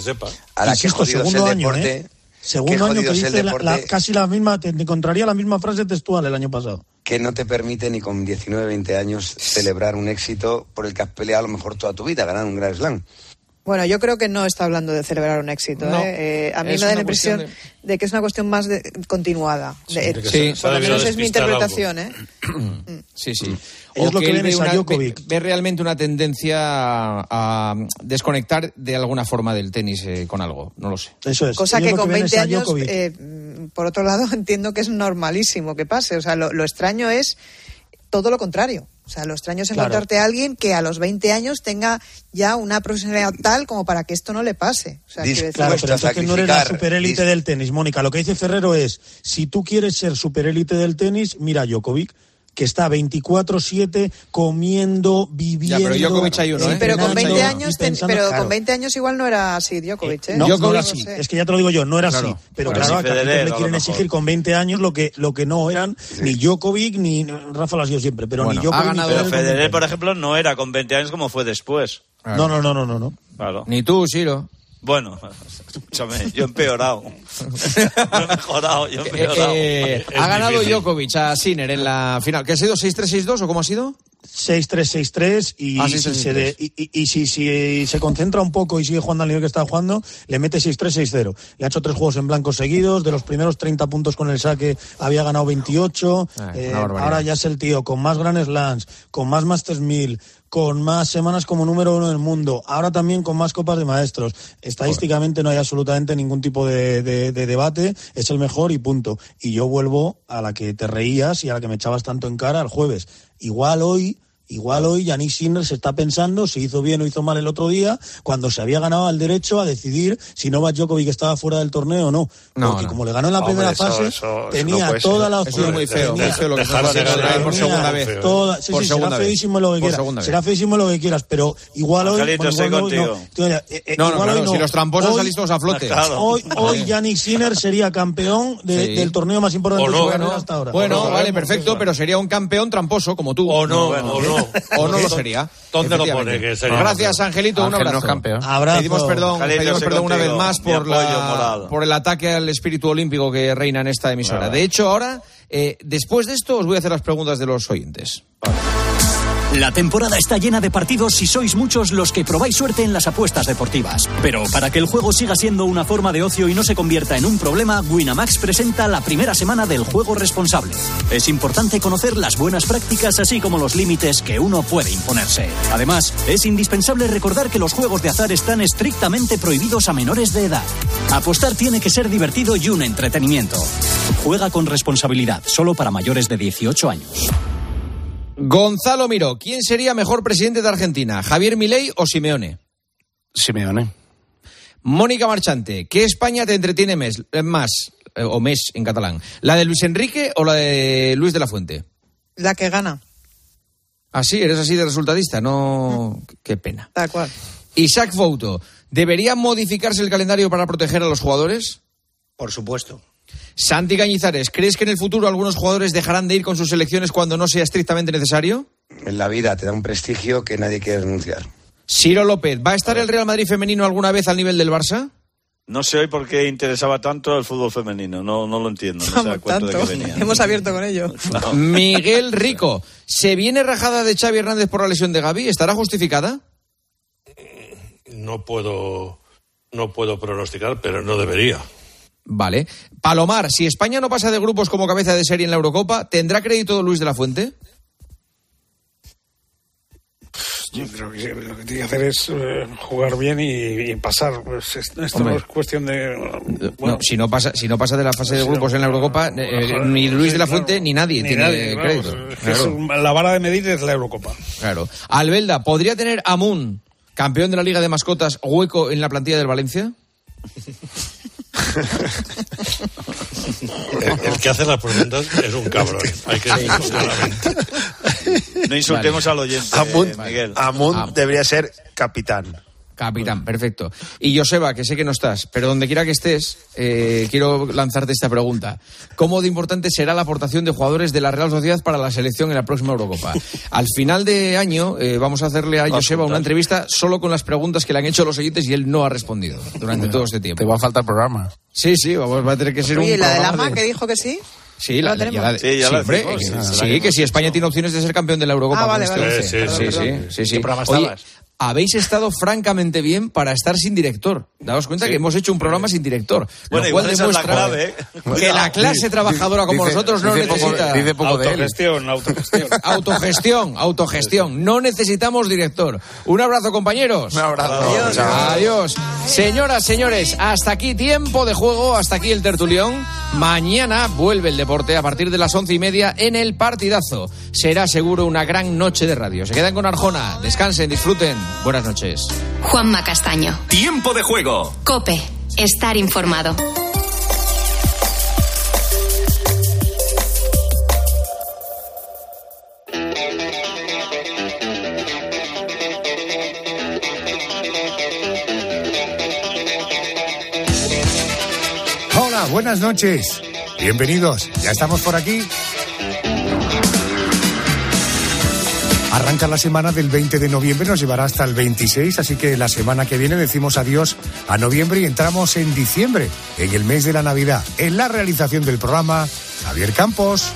sepa. Ahora, qué Insisto, jodido es el segundo año, deporte. ¿eh? Segundo año que jodido es el dice la- la- deporte casi la misma, te te encontraría la misma frase textual el año pasado. que no te permite ni con 19, 20 años celebrar un éxito por el que has peleado a lo mejor toda tu vida, ganar un Grand Slam. Bueno, yo creo que no está hablando de celebrar un éxito. No, ¿eh? Eh, a mí es me da la impresión de... que es una cuestión más de- continuada. De- de Sí. por lo menos es mi interpretación. ¿eh? Sí, sí. O lo que que él ve, es a una- Djokovic. ve- ve realmente una tendencia a, a desconectar de alguna forma del tenis eh, con algo. No lo sé. Eso es. Cosa que con ven 20 es a años, eh, por otro lado, entiendo que es normalísimo que pase. O sea, lo, lo extraño es todo lo contrario. O sea, lo extraño es Claro. encontrarte a alguien que a los 20 años tenga ya una profesionalidad tal como para que esto no le pase. O sea, decir- Claro, pero a entonces no eres la superélite dis- del tenis, Mónica. Lo que dice Ferrero es, si tú quieres ser superélite del tenis, mira a Djokovic, que está 24-7 comiendo, viviendo... Ya, pero Djokovic hay uno, Sí, ¿eh? pero con 20 entrenando años, pensando- pero claro. con 20 años igual no era así Djokovic, ¿eh? No, Djokovic no era sí. así. No sé. Es que ya te lo digo yo, no era Claro. así. Pero Bueno, claro, sí, a Cacique Federer, le quieren exigir con 20 años lo que, lo que no eran ni Djokovic ni Rafa lo ha sido siempre, pero Bueno, ni Djokovic ni Pero Federer con Federer, 20 por ejemplo, no era con 20 años como fue después. No, no, no, no, no. no. Claro. Ni tú, Siro. Bueno, escúchame, yo he empeorado. yo he mejorado, yo he Eh, empeorado. eh, Es ha ganado difícil. Djokovic a Sinner en la final. ¿Qué ha sido? ¿6-3-6-2 o cómo ha sido? 6-3-6-3 y, Ah, si 6-3-6-3. se de- y, y- y si, si se concentra un poco y sigue jugando al nivel que está jugando, le mete 6-3-6-0. Le ha hecho tres juegos en blanco seguidos, de los primeros 30 puntos con el saque había ganado 28, Ah, eh, ahora ya es el tío con más Grand Slams, con más Masters 1000, con más semanas como número uno del mundo, ahora también con más copas de maestros. Estadísticamente no hay absolutamente ningún tipo de, de- de debate, es el mejor y punto. Y yo vuelvo a la que te reías y a la que me echabas tanto en cara el jueves. Igual hoy Igual hoy Yannick Sinner se está pensando si hizo bien o hizo mal el otro día, cuando se había ganado el derecho a decidir si Novak Djokovic estaba fuera del torneo o no. No, Porque no. como le ganó en la Hombre, primera eso- fase, eso- eso tenía no toda ser. la Eso opción. es muy feo, muy tenía- feo lo que Dejar estás de por tenía segunda vez. Toda, sí, Por sí, segunda será feísimo lo que quieras. Será feísimo lo que quieras, pero igual hoy. Angelito, estoy igual hoy contigo. no. Eh, eh, No, no, si los tramposos salís todos a flote. Hoy, hoy Yannick Sinner sería campeón de- Sí. del torneo más importante de su carrera hasta ahora. bueno, No, vale, perfecto, pero sería un campeón tramposo como tú. O no, o no. O no lo sería. ¿Dónde lo pone que sería Gracias? Angelito. Un Ángel no abrazo. es campeón. Abrazo. Pedimos perdón, Angelito, pedimos estoy perdón una vez más por, la- por el ataque al espíritu olímpico que reina en esta emisora. De hecho, ahora, eh, después de esto, os voy a hacer las preguntas de los oyentes. La temporada está llena de partidos y sois muchos los que probáis suerte en las apuestas deportivas. Pero para que el juego siga siendo una forma de ocio y no se convierta en un problema, Winamax presenta la primera semana del juego responsable. Es importante conocer las buenas prácticas así como los límites que uno puede imponerse. Además, es indispensable recordar que los juegos de azar están estrictamente prohibidos a menores de edad. Apostar tiene que ser divertido y un entretenimiento. Juega con responsabilidad, solo para mayores de 18 años. Gonzalo Miró, ¿quién sería mejor presidente de Argentina? ¿Javier Milei o Simeone? Simeone. Mónica Marchante, ¿qué España te entretiene mes- eh, más? eh, o mes en catalán. ¿La de Luis Enrique o la de Luis de la Fuente? La que gana, Así, eres así de resultadista, no. Qué pena. tal cual. Isaac Fouto, ¿debería modificarse el calendario para proteger a los jugadores? Por supuesto. Santi Cañizares, ¿crees que en el futuro algunos jugadores dejarán de ir con sus selecciones cuando no sea estrictamente necesario? En la vida te da un prestigio que nadie quiere renunciar. Ciro López, ¿va a estar el Real Madrid femenino alguna vez al nivel del Barça? No sé hoy por qué interesaba tanto el fútbol femenino. No, no lo entiendo. No se da cuenta de que venía. Hemos abierto con ello. Miguel Rico, ¿se viene rajada de Xavi Hernández por la lesión de Gaby? ¿Estará justificada? No puedo, no puedo pronosticar, pero no debería. Vale. Palomar, si España no pasa de grupos como cabeza de serie en la Eurocopa, ¿tendrá crédito Luis de la Fuente? Yo creo que lo que tiene que hacer es eh, jugar bien y, y pasar. Pues es- esto Hombre. no es cuestión de. Bueno, No, si no pasa, si no pasa de la fase de grupos en la Eurocopa, eh, ni Luis de la Fuente claro. ni nadie Ni tiene nadie, crédito. Claro, la vara de medir es la Eurocopa. claro. Albelda, ¿podría tener Amun, campeón de la Liga de Mascotas, hueco en la plantilla del Valencia? El, el que hace las preguntas es un cabrón. Hay que decirlo claramente. No insultemos al oyente, Amund, eh, Miguel. Debería ser capitán. Capitán, perfecto. Y Joseba, que sé que no estás, pero donde quiera que estés, eh, quiero lanzarte esta pregunta. ¿Cómo de importante será la aportación de jugadores de la Real Sociedad para la selección en la próxima Eurocopa? Al final de año eh, vamos a hacerle a Joseba una entrevista solo con las preguntas que le han hecho los oyentes y él no ha respondido durante todo este tiempo. Te va a faltar programa. Sí, sí, vamos, va a tener que ser Oye, un la de programa Lama que dijo que sí. Sí, la, Sí, ya sí, la hombre, decimos, sí, sí, el año que si España tiene opciones de ser campeón de la Eurocopa. Ah, vale, este vale. Sí, sí, sí, sí. sí, sí, sí. ¿Qué programa Oye, estabas? Habéis estado francamente bien para estar sin director. Daos cuenta que hemos hecho un programa sin director. Bueno, lo cual igual esa es la demuestra clave, ¿eh? que la clase trabajadora como Dice- nosotros no dice poco- necesita... dice poco de él. Autogestión, autogestión. Autogestión, autogestión. No necesitamos director. Un abrazo, compañeros. Un abrazo. Adiós. Chao. Adiós. Señoras, señores, hasta aquí tiempo de juego, hasta aquí el tertulión. Mañana vuelve el deporte a partir de las once y media en el partidazo. Será seguro una gran noche de radio. Se quedan con Arjona. Descansen, disfruten. Buenas noches. Juanma Castaño. Tiempo de juego. Cope. Estar informado. Hola, buenas noches. Bienvenidos. Ya estamos por aquí. Arranca la semana del 20 de noviembre, nos llevará hasta el 26, así que la semana que viene decimos adiós a noviembre y entramos en diciembre, en el mes de la Navidad. En la realización del programa, Javier Campos.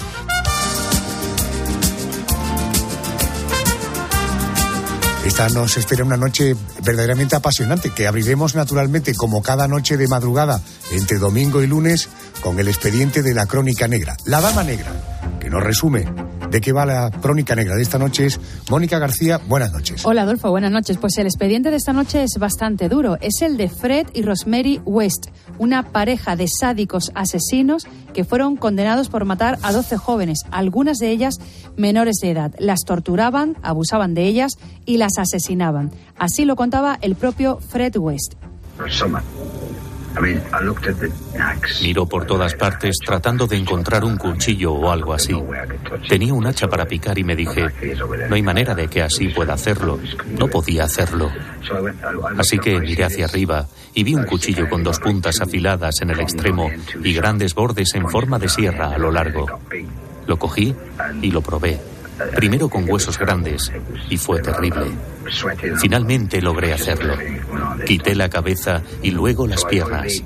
Esta nos espera una noche verdaderamente apasionante que abriremos naturalmente como cada noche de madrugada entre domingo y lunes con el expediente de la Crónica Negra. La Dama Negra, que nos resume de qué va la Crónica Negra de esta noche es Mónica García. Buenas noches. Hola Adolfo, buenas noches. Pues el expediente de esta noche es bastante duro. Es el de Fred y Rosemary West, una pareja de sádicos asesinos que fueron condenados por matar a 12 jóvenes, algunas de ellas menores de edad. Las torturaban, abusaban de ellas y las asesinaban. Así lo contaba el propio Fred West. Miró por todas partes tratando de encontrar un cuchillo o algo así. Tenía un hacha para picar y me dije, no hay manera de que así pueda hacerlo. No podía hacerlo. Así que miré hacia arriba y vi un cuchillo con dos puntas afiladas en el extremo y grandes bordes en forma de sierra a lo largo. Lo cogí y lo probé. Primero con huesos grandes y fue terrible. Finalmente logré hacerlo. Quité la cabeza y luego las piernas.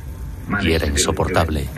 Y era insoportable.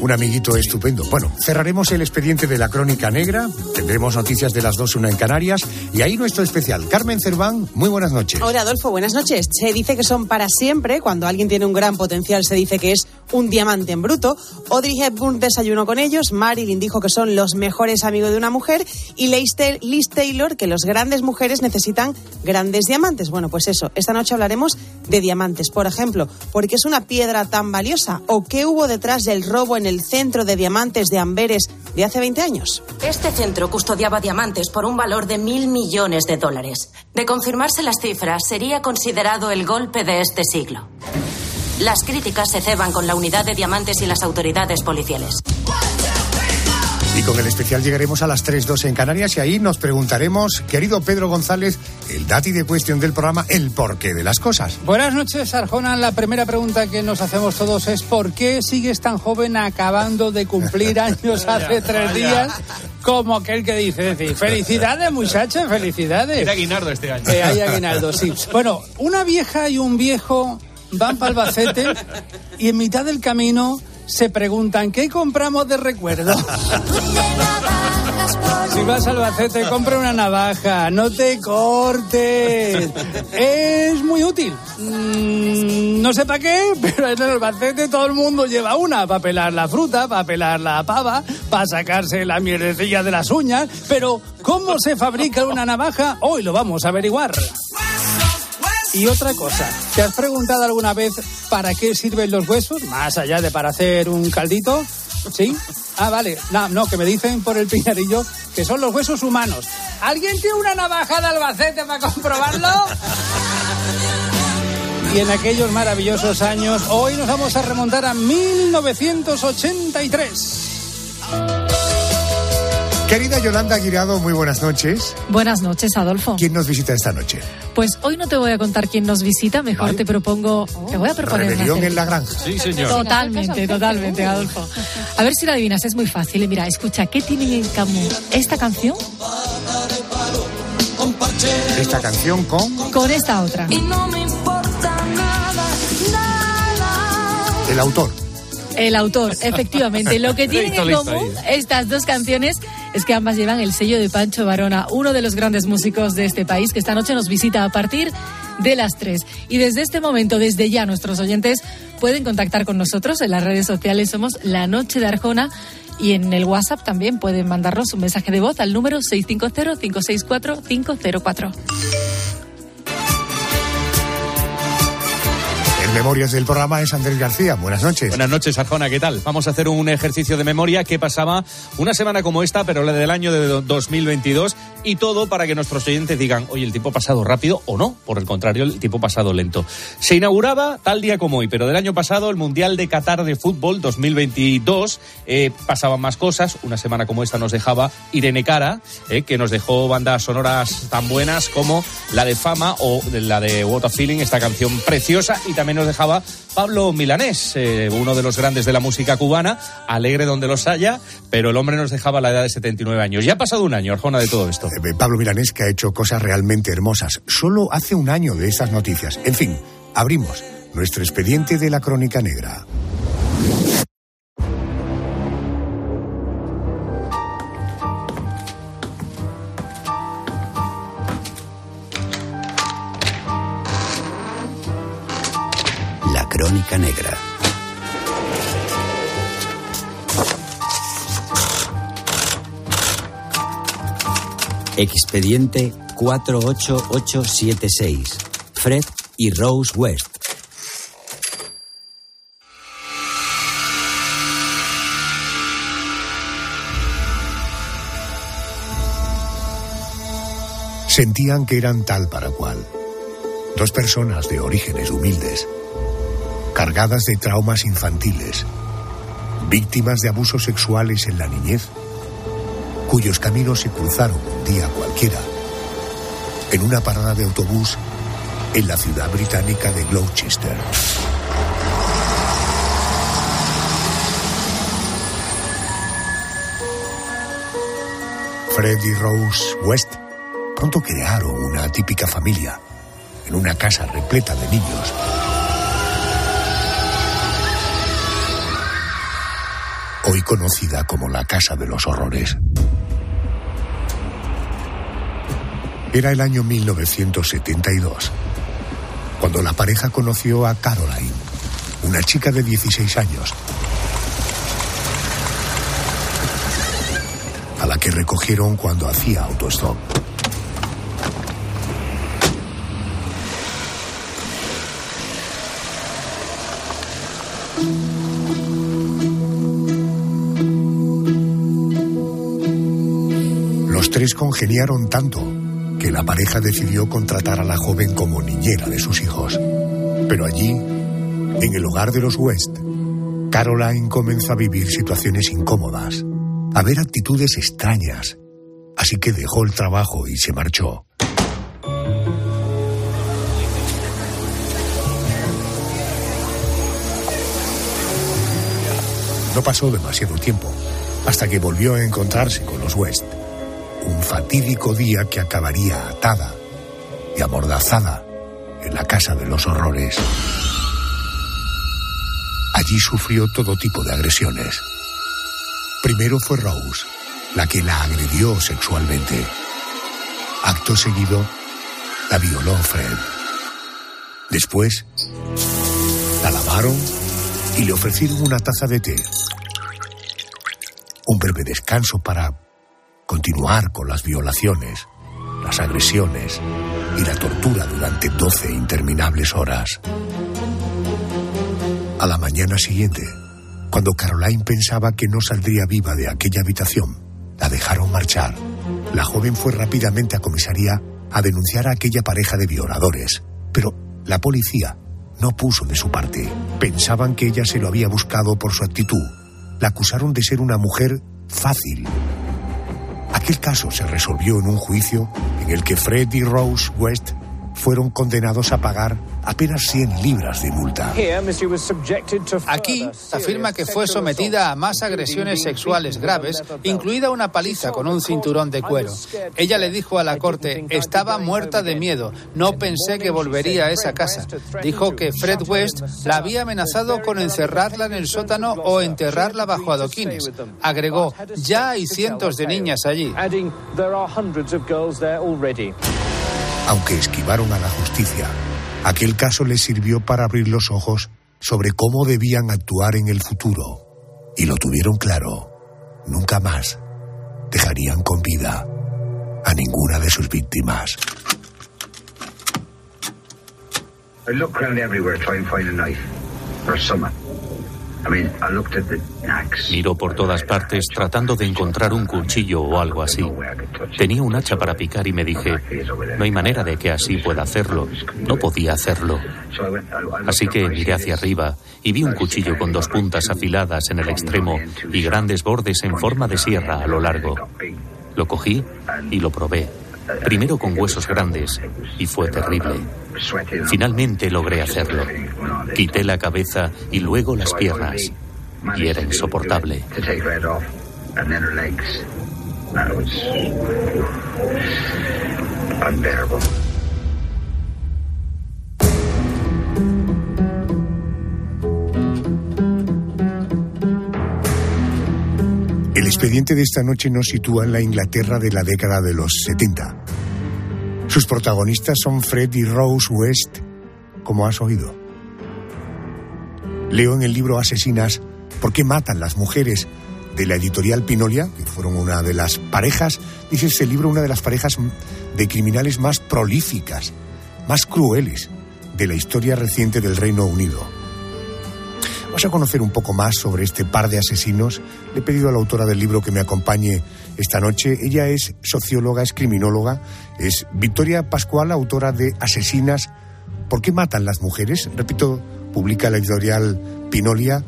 Un amiguito estupendo. Bueno, cerraremos el expediente de la Crónica Negra, tendremos noticias de las dos, una en Canarias, y ahí nuestro especial. Carmen Cerván, muy buenas noches. Hola Adolfo, buenas noches. Se dice que son para siempre. Cuando alguien tiene un gran potencial se dice que es un diamante en bruto. Audrey Hepburn desayunó con ellos. Marilyn dijo que son los mejores amigos de una mujer. Y Liz Ta- Liz Taylor que los grandes mujeres necesitan grandes diamantes. Bueno, pues eso. Esta noche hablaremos de diamantes. Por ejemplo, ¿por qué es una piedra tan valiosa? ¿O qué hubo detrás del robo en el centro de diamantes de Amberes de hace 20 años? Este centro custodiaba diamantes por un valor de mil millones de dólares. De confirmarse las cifras, sería considerado el golpe de este siglo. Las críticas se ceban con la unidad de diamantes y las autoridades policiales. Y con el especial llegaremos a las 3.2 en Canarias y ahí nos preguntaremos, querido Pedro González, el dati de cuestión del programa, el porqué de las cosas. Buenas noches, Arjona. La primera pregunta que nos hacemos todos es ¿por qué sigues tan joven acabando de cumplir años hace tres días? Como aquel que dice, decir, felicidades muchachos, felicidades. Era Aguinaldo este año. Eh, hay aguinaldo, sí. Bueno, una vieja y un viejo van para Albacete y en mitad del camino se preguntan ¿qué compramos de recuerdo? Si vas a Albacete, compra una navaja, no te cortes. Es muy útil. Mm, no sé para qué, pero en el Albacete todo el mundo lleva una para pelar la fruta, para pelar la pava, para sacarse la mierdecilla de las uñas. Pero, ¿cómo se fabrica una navaja? Hoy lo vamos a averiguar. Y otra cosa, ¿te has preguntado alguna vez para qué sirven los huesos? Más allá de para hacer un caldito. ¿Sí? Ah, vale. No, no, que me dicen por el piñarillo que son los huesos humanos. ¿Alguien tiene una navaja de Albacete para comprobarlo? Y en aquellos maravillosos años, hoy nos vamos a remontar a 1983. Querida Yolanda Guirado, muy buenas noches. Buenas noches, Adolfo. ¿Quién nos visita esta noche? Pues hoy no te voy a contar quién nos visita, mejor te propongo. Te voy a proponer. Rebelión en la granja. Sí, señor. Totalmente, totalmente, Adolfo. A ver si lo adivinas, es muy fácil. Mira, escucha, ¿qué tienen en común esta canción Esta canción con con esta otra? no me importa nada, nada. el autor. El autor, efectivamente. Lo que tienen en común estas dos canciones es que ambas llevan el sello de Pancho Varona, uno de los grandes músicos de este país, que esta noche nos visita a partir de las 3. Y desde este momento, desde ya, nuestros oyentes pueden contactar con nosotros en las redes sociales. Somos La Noche de Arjona. Y en el WhatsApp también pueden mandarnos un mensaje de voz al número 650-564-504. Memorias del programa es Andrés García. Buenas noches. Buenas noches, Arjona, ¿qué tal? Vamos a hacer un ejercicio de memoria que pasaba una semana como esta, pero la del año de do- 2022, y todo para que nuestros oyentes digan, oye, el tiempo ha pasado rápido o no, por el contrario, el tiempo ha pasado lento. Se inauguraba tal día como hoy, pero del año pasado, el Mundial de Qatar de Fútbol 2022, eh, pasaban más cosas. Una semana como esta nos dejaba Irene Cara, eh, que nos dejó bandas sonoras tan buenas como la de Fama o la de What a Feeling, esta canción preciosa, y también nos dejaba Pablo Milanés, eh, uno de los grandes de la música cubana, alegre donde los haya, pero el hombre nos dejaba la edad de 79 años. Ya ha pasado un año, Arjona, de todo esto. Eh, Pablo Milanés que ha hecho cosas realmente hermosas. Solo hace un año de estas noticias. En fin, abrimos nuestro expediente de la crónica negra. Crónica Negra. Expediente 48876. Fred y Rose West. Sentían que eran tal para cual. Dos personas de orígenes humildes, cargadas de traumas infantiles, víctimas de abusos sexuales en la niñez, cuyos caminos se cruzaron un día cualquiera, en una parada de autobús en la ciudad británica de Gloucester. Fred y Rose West pronto crearon una típica familia en una casa repleta de niños. Hoy conocida como la Casa de los Horrores. Era el año 1972, cuando la pareja conoció a Caroline, una chica de 16 años, a la que recogieron cuando hacía autostop. Los tres congeniaron tanto que la pareja decidió contratar a la joven como niñera de sus hijos. Pero allí, en el hogar de los West, Caroline comenzó a vivir situaciones incómodas, a ver actitudes extrañas, así que dejó el trabajo y se marchó. No pasó demasiado tiempo hasta que volvió a encontrarse con los West. Un fatídico día que acabaría atada y amordazada en la casa de los horrores. Allí sufrió todo tipo de agresiones. Primero fue Rose, la que la agredió sexualmente. Acto seguido, la violó Fred. Después, la lavaron y le ofrecieron una taza de té. Un breve descanso para continuar con las violaciones, las agresiones y la tortura durante 12 interminables horas. A la mañana siguiente, cuando Caroline pensaba que no saldría viva de aquella habitación, la dejaron marchar. La joven fue rápidamente a comisaría a denunciar a aquella pareja de violadores, pero la policía no puso de su parte. Pensaban que ella se lo había buscado por su actitud. La acusaron de ser una mujer fácil. Aquel caso se resolvió en un juicio en el que Fred y Rose West fueron condenados a pagar apenas 100 libras de multa. Aquí afirma que fue sometida a más agresiones sexuales graves, incluida una paliza con un cinturón de cuero. Ella le dijo a la corte, estaba muerta de miedo, no pensé que volvería a esa casa. Dijo que Fred West la había amenazado con encerrarla en el sótano o enterrarla bajo adoquines. Agregó, ya hay cientos de niñas allí. Aunque esquivaron a la justicia, aquel caso les sirvió para abrir los ojos sobre cómo debían actuar en el futuro. Y lo tuvieron claro. Nunca más dejarían con vida a ninguna de sus víctimas. I around everywhere trying to find a knife or. Miro por todas partes tratando de encontrar un cuchillo o algo así. Tenía un hacha para picar y me dije, no hay manera de que así pueda hacerlo. No podía hacerlo. Así que miré hacia arriba y vi un cuchillo con dos puntas afiladas en el extremo y grandes bordes en forma de sierra a lo largo. Lo cogí y lo probé. Primero con huesos grandes y fue terrible. Finalmente logré hacerlo. Quité la cabeza y luego las piernas. Y era insoportable. Expediente de esta noche nos sitúa en la Inglaterra de la década de los 70. Sus protagonistas son Fred y Rose West, como has oído. Leo en el libro Asesinas ¿Por qué matan las mujeres? de la editorial Pinolia, que fueron una de las parejas, dice este libro, una de las parejas de criminales más prolíficas, más crueles de la historia reciente del Reino Unido. Vamos a conocer un poco más sobre este par de asesinos. Le he pedido a la autora del libro que me acompañe esta noche. Ella es socióloga, es criminóloga, es Victoria Pascual, autora de Asesinas. ¿Por qué matan las mujeres? Repito, publica la editorial Pinolia.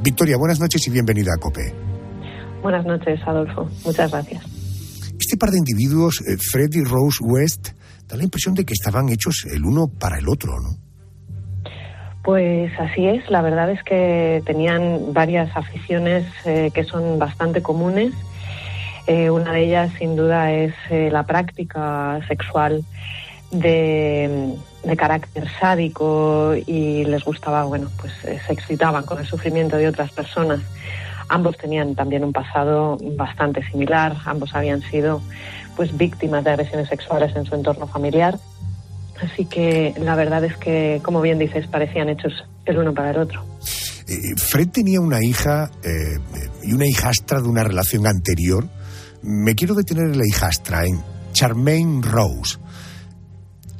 Victoria, buenas noches y bienvenida a COPE. Buenas noches, Adolfo. Muchas gracias. Este par de individuos, eh, Fred y Rose West, da la impresión de que estaban hechos el uno para el otro, ¿no? Pues así es, la verdad es que tenían varias aficiones eh, que son bastante comunes. Eh, una de ellas, sin duda, es eh, la práctica sexual de, de carácter sádico y les gustaba, bueno, pues se excitaban con el sufrimiento de otras personas. Ambos tenían también un pasado bastante similar, ambos habían sido pues víctimas de agresiones sexuales en su entorno familiar. Así que la verdad es que, como bien dices, parecían hechos el uno para el otro. Eh, Fred tenía una hija eh, y una hijastra de una relación anterior. Me quiero detener en la hijastra, en Charmaine Rose.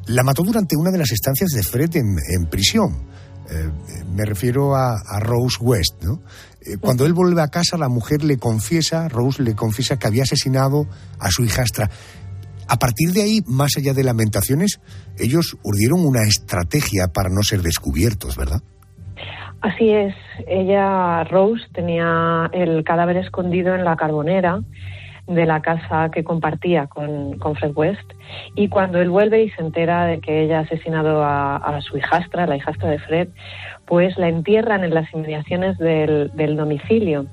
La mató durante una de las estancias de Fred en, en prisión. Eh, me refiero a, a Rose West, ¿no? Eh, cuando él vuelve a casa, la mujer le confiesa, Rose le confiesa que había asesinado a su hijastra. A partir de ahí, más allá de lamentaciones, ellos urdieron una estrategia para no ser descubiertos, ¿verdad? Así es, ella, Rose, tenía el cadáver escondido en la carbonera de la casa que compartía con, con Fred West y cuando él vuelve y se entera de que ella ha asesinado a, a su hijastra, la hijastra de Fred, pues la entierran en las inmediaciones del, del domicilio.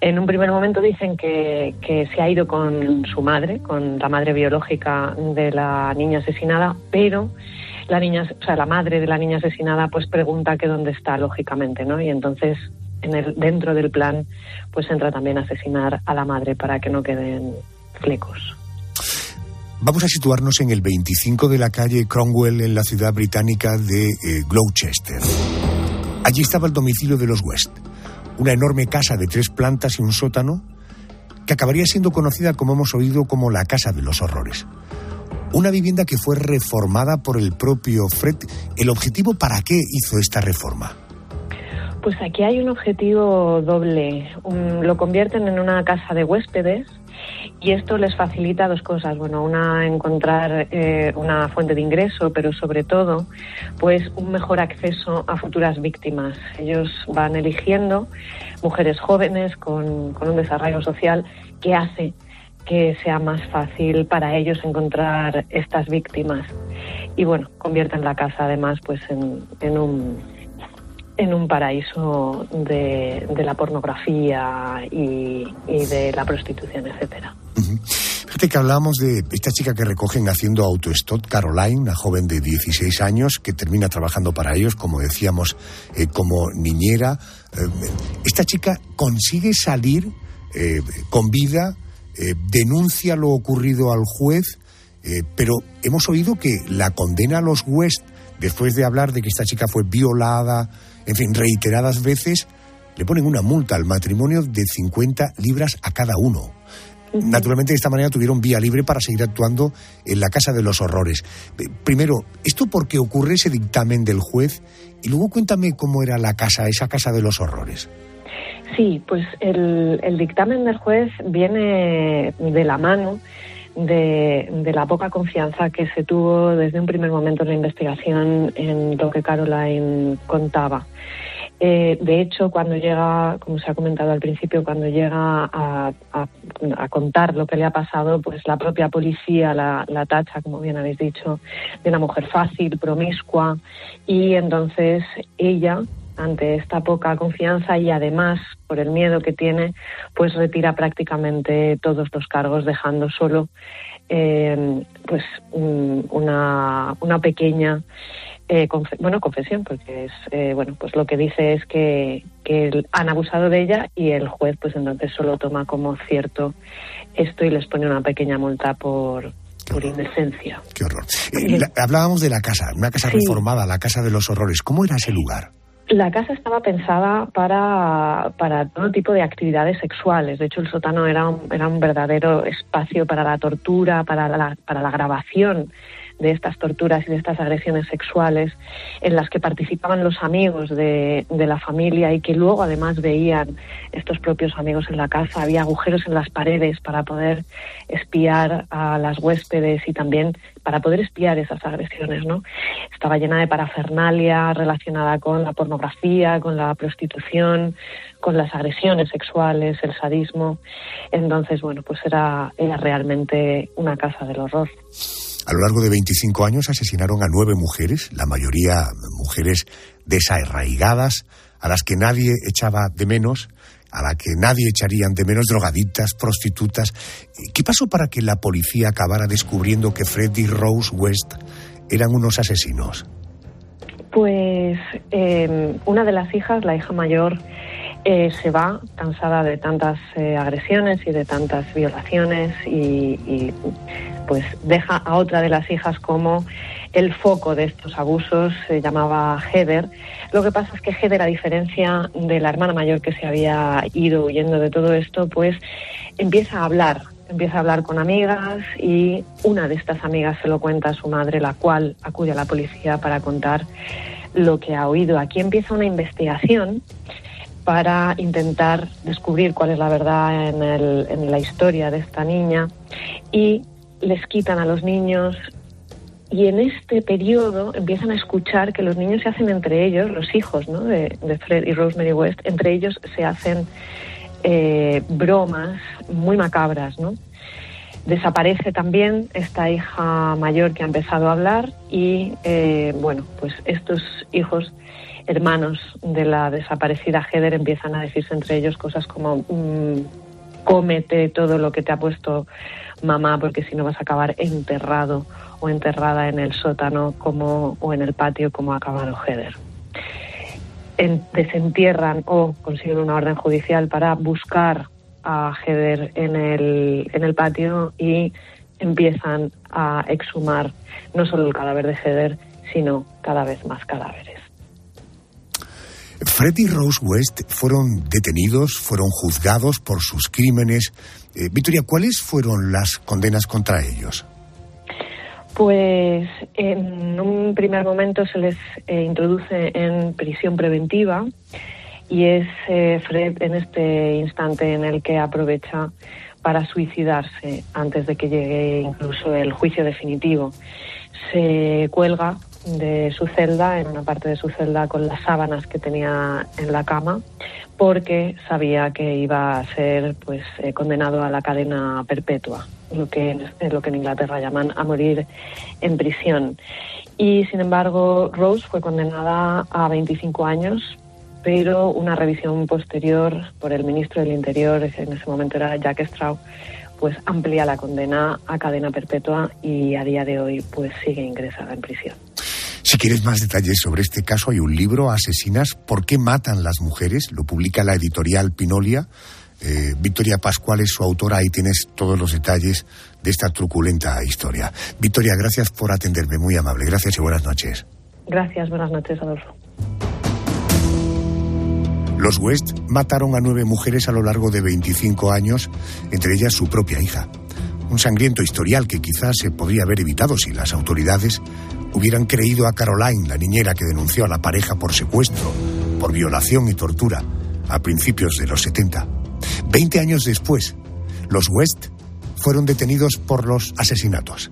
En un primer momento dicen que, que, se ha ido con su madre, con la madre biológica de la niña asesinada, pero la niña, o sea, la madre de la niña asesinada, pues pregunta que dónde está, lógicamente, ¿no? Y entonces, en el, dentro del plan, pues entra también a asesinar a la madre para que no queden flecos. Vamos a situarnos en el 25 de la calle Cromwell en la ciudad británica de eh, Gloucester. Allí estaba el domicilio de los West, una enorme casa de tres plantas y un sótano que acabaría siendo conocida, como hemos oído, como la Casa de los Horrores. Una vivienda que fue reformada por el propio Fred. ¿El objetivo para qué hizo esta reforma? Pues aquí hay un objetivo doble. Um, lo convierten en una casa de huéspedes y esto les facilita dos cosas. Bueno, una, encontrar eh, una fuente de ingreso, pero sobre todo, pues un mejor acceso a futuras víctimas. Ellos van eligiendo mujeres jóvenes con, con un desarrollo social que hace que sea más fácil para ellos encontrar estas víctimas. Y bueno, convierten la casa además pues en, en un en un paraíso de, de la pornografía y, y de la prostitución, etcétera. Fíjate que hablábamos de esta chica que recogen haciendo autostop, Caroline, una joven de 16 años que termina trabajando para ellos, como decíamos, eh, como niñera. Eh, esta chica consigue salir eh, con vida, denuncia lo ocurrido al juez, pero hemos oído que la condena a los West, después de hablar de que esta chica fue violada, en fin, reiteradas veces, le ponen una multa al matrimonio de 50 libras a cada uno. Naturalmente, de esta manera tuvieron vía libre para seguir actuando en la Casa de los Horrores. Eh, Primero, ¿esto por qué ocurre ese dictamen del juez? Y luego cuéntame cómo era la casa, esa Casa de los Horrores. Sí, pues el, el dictamen del juez viene de la mano de, la poca confianza que se tuvo desde un primer momento en la investigación en lo que Caroline contaba. Eh, de hecho, cuando llega, como se ha comentado al principio, cuando llega a, contar lo que le ha pasado, pues la propia policía la tacha, como bien habéis dicho, de una mujer fácil, promiscua, y entonces ella, ante esta poca confianza y además por el miedo que tiene, pues retira prácticamente todos los cargos, dejando solo eh, pues un- una, una pequeña eh, confe- bueno confesión porque es eh, bueno pues lo que dice es que, que han abusado de ella y el juez pues entonces solo toma como cierto esto y les pone una pequeña multa por por indecencia Qué horror. Eh, la- hablábamos de la casa, una casa Sí. reformada, la Casa de los Horrores. ¿Cómo era ese lugar? La casa estaba pensada para, para todo tipo de actividades sexuales. De hecho, el sótano era un, era un verdadero espacio para la tortura, para la, para la grabación de estas torturas y de estas agresiones sexuales en las que participaban los amigos de, de la familia y que luego además veían estos propios amigos en la casa. Había agujeros en las paredes para poder espiar a las huéspedes y también para poder espiar esas agresiones, ¿no? Estaba llena de parafernalia relacionada con la pornografía, con la prostitución, con las agresiones sexuales, el sadismo. Entonces, bueno, pues era, era realmente una casa del horror. A lo largo de 25 años asesinaron a nueve mujeres, la mayoría mujeres desarraigadas, a las que nadie echaba de menos, a las que nadie echarían de menos, drogadictas, prostitutas. ¿Qué pasó para que la policía acabara descubriendo que Freddy Rose West eran unos asesinos? Pues eh, una de las hijas, la hija mayor, eh, se va cansada de tantas eh, agresiones y de tantas violaciones y, pues deja a otra de las hijas como el foco de estos abusos, se llamaba Heather. Lo que pasa es que Heather, a diferencia de la hermana mayor que se había ido huyendo de todo esto, pues empieza a hablar, empieza a hablar con amigas y una de estas amigas se lo cuenta a su madre, la cual acude a la policía para contar lo que ha oído. Aquí empieza una investigación para intentar descubrir cuál es la verdad en, en la historia de esta niña y les quitan a los niños y en este periodo empiezan a escuchar que los niños se hacen entre ellos, los hijos ¿no? de, Fred y Rosemary West, entre ellos se hacen eh, bromas muy macabras, ¿no? Desaparece también esta hija mayor que ha empezado a hablar y, eh, bueno, pues estos hijos hermanos de la desaparecida Heather empiezan a decirse entre ellos cosas como mm, cómete todo lo que te ha puesto mamá porque si no vas a acabar enterrado o enterrada en el sótano como o en el patio como ha acabado Heather. En- desentierran o consiguen una orden judicial para buscar a Heather en el, en el patio y empiezan a exhumar no solo el cadáver de Heather, sino cada vez más cadáveres. Fred y Rose West fueron detenidos, fueron juzgados por sus crímenes. Eh, Victoria, ¿cuáles fueron las condenas contra ellos? Pues en un primer momento se les eh, introduce en prisión preventiva y es eh, Fred en este instante en el que aprovecha para suicidarse antes de que llegue incluso el juicio definitivo. Se cuelga de su celda, en una parte de su celda, con las sábanas que tenía en la cama, porque sabía que iba a ser pues eh, condenado a la cadena perpetua, lo que en, lo que en Inglaterra llaman a morir en prisión. Y sin embargo, Rose fue condenada a 25 años, pero una revisión posterior por el ministro del Interior, en ese momento era Jack Straw, pues amplía la condena a cadena perpetua y a día de hoy pues sigue ingresada en prisión. Si quieres más detalles sobre este caso, hay un libro, Asesinas, ¿por qué matan las mujeres? Lo publica la editorial Pinolia. Eh, Victoria Pascual es su autora, ahí tienes todos los detalles de esta truculenta historia. Victoria, gracias por atenderme, muy amable. Gracias y buenas noches. Gracias, buenas noches, Adolfo. Los West mataron a nueve mujeres a lo largo de 25 años, entre ellas su propia hija. Un sangriento historial que quizás se podría haber evitado si las autoridades hubieran creído a Caroline, la niñera que denunció a la pareja por secuestro, por violación y tortura, a principios de los 70. Veinte años después, los West fueron detenidos por los asesinatos.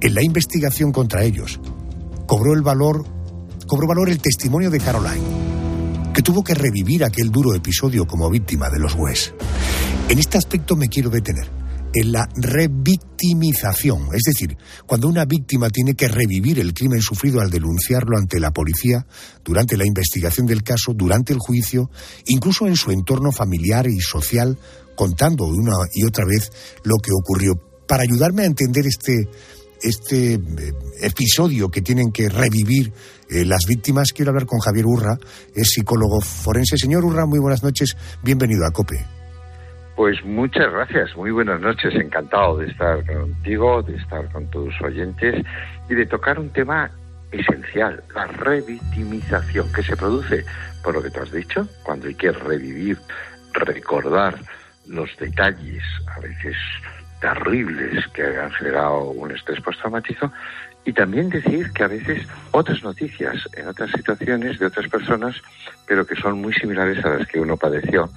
En la investigación contra ellos, cobró el valor, cobró valor el testimonio de Caroline, que tuvo que revivir aquel duro episodio como víctima de los West. En este aspecto me quiero detener en la revictimización, es decir, cuando una víctima tiene que revivir el crimen sufrido al denunciarlo ante la policía, durante la investigación del caso, durante el juicio, incluso en su entorno familiar y social, contando una y otra vez lo que ocurrió. Para ayudarme a entender este, este eh, episodio que tienen que revivir eh, las víctimas, quiero hablar con Javier Urra, es psicólogo forense. Señor Urra, muy buenas noches, bienvenido a COPE. Pues muchas gracias, muy buenas noches, encantado de estar contigo, de estar con tus oyentes y de tocar un tema esencial, la revictimización que se produce, por lo que tú has dicho, cuando hay que revivir, recordar los detalles, a veces terribles, que han generado un estrés postraumático, y también decir que a veces otras noticias en otras situaciones de otras personas, pero que son muy similares a las que uno padeció,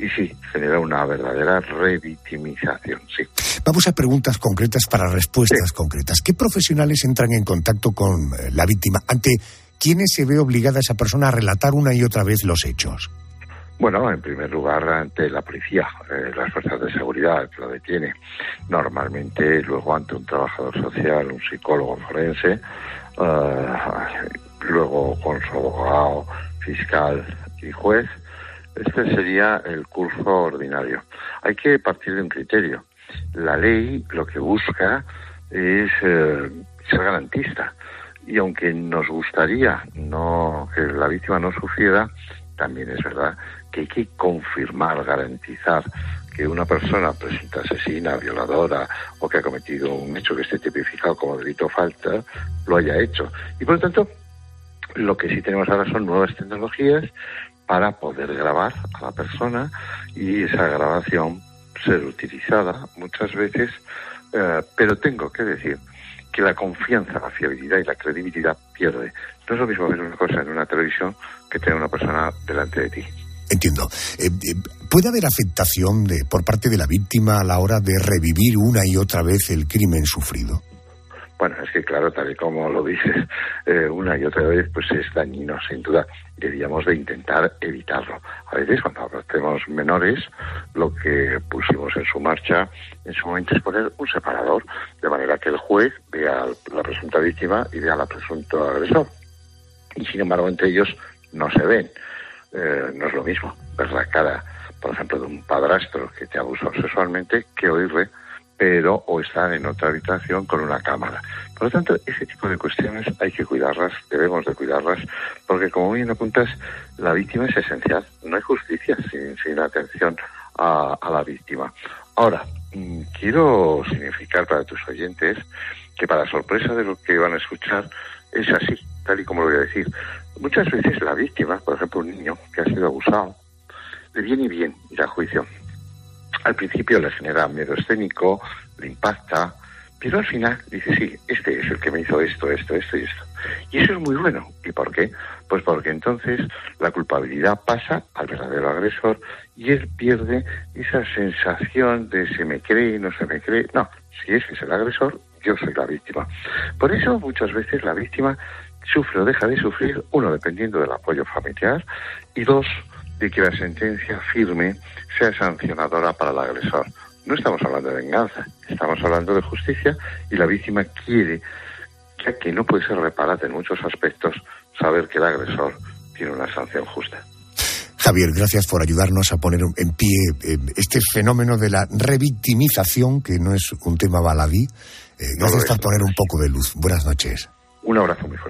y sí, genera una verdadera revictimización, sí. Vamos a preguntas concretas para respuestas concretas. ¿Qué profesionales entran en contacto con eh, la víctima? ¿Ante quiénes se ve obligada esa persona a relatar una y otra vez los hechos? Bueno, en primer lugar, ante la policía, eh, las fuerzas de seguridad que lo detiene. Normalmente, luego ante un trabajador social, un psicólogo forense, eh, luego con su abogado, fiscal y juez. Este sería el curso ordinario. Hay que partir de un criterio. La ley lo que busca es eh, ser garantista. Y aunque nos gustaría no que la víctima no sufriera, también es verdad que hay que confirmar, garantizar que una persona presunta asesina, violadora o que ha cometido un hecho que esté tipificado como delito falta, lo haya hecho. Y por lo tanto, lo que sí tenemos ahora son nuevas tecnologías para poder grabar a la persona y esa grabación ser utilizada muchas veces, eh, pero tengo que decir que la confianza, la fiabilidad y la credibilidad pierde. No es lo mismo ver una cosa en una televisión que tener una persona delante de ti. Entiendo. Eh, eh, ¿Puede haber afectación de, por parte de la víctima a la hora de revivir una y otra vez el crimen sufrido? Bueno, es que claro, tal y como lo dices eh, una y otra vez, pues es dañino, sin duda. Deberíamos de intentar evitarlo. A veces, cuando tenemos menores, lo que pusimos en su marcha en su momento es poner un separador, de manera que el juez vea a la presunta víctima y vea al presunto agresor. Y sin embargo, entre ellos no se ven. Eh, no es lo mismo ver la cara, por ejemplo, de un padrastro que te abusó sexualmente que oírle pero o estar en otra habitación con una cámara. Por lo tanto, ese tipo de cuestiones hay que cuidarlas, debemos de cuidarlas, porque como bien apuntas, la víctima es esencial. No hay justicia sin, sin atención a, a la víctima. Ahora, mm, quiero significar para tus oyentes que para sorpresa de lo que van a escuchar, es así, tal y como lo voy a decir. Muchas veces la víctima, por ejemplo un niño que ha sido abusado, le viene bien ir a juicio. Al principio le genera miedo escénico, le impacta, pero al final dice, sí, este es el que me hizo esto, esto, esto y esto. Y eso es muy bueno. ¿Y por qué? Pues porque entonces la culpabilidad pasa al verdadero agresor y él pierde esa sensación de se me cree, no se me cree. No, si ese es el agresor, yo soy la víctima. Por eso muchas veces la víctima sufre o deja de sufrir, uno, dependiendo del apoyo familiar, y dos, de que la sentencia firme sea sancionadora para el agresor. No estamos hablando de venganza, estamos hablando de justicia y la víctima quiere, ya que no puede ser reparada en muchos aspectos, saber que el agresor tiene una sanción justa. Javier, gracias por ayudarnos a poner en pie eh, este fenómeno de la revictimización, que no es un tema baladí. Eh, gracias por poner un poco de luz. Buenas noches. Un abrazo muy fuerte.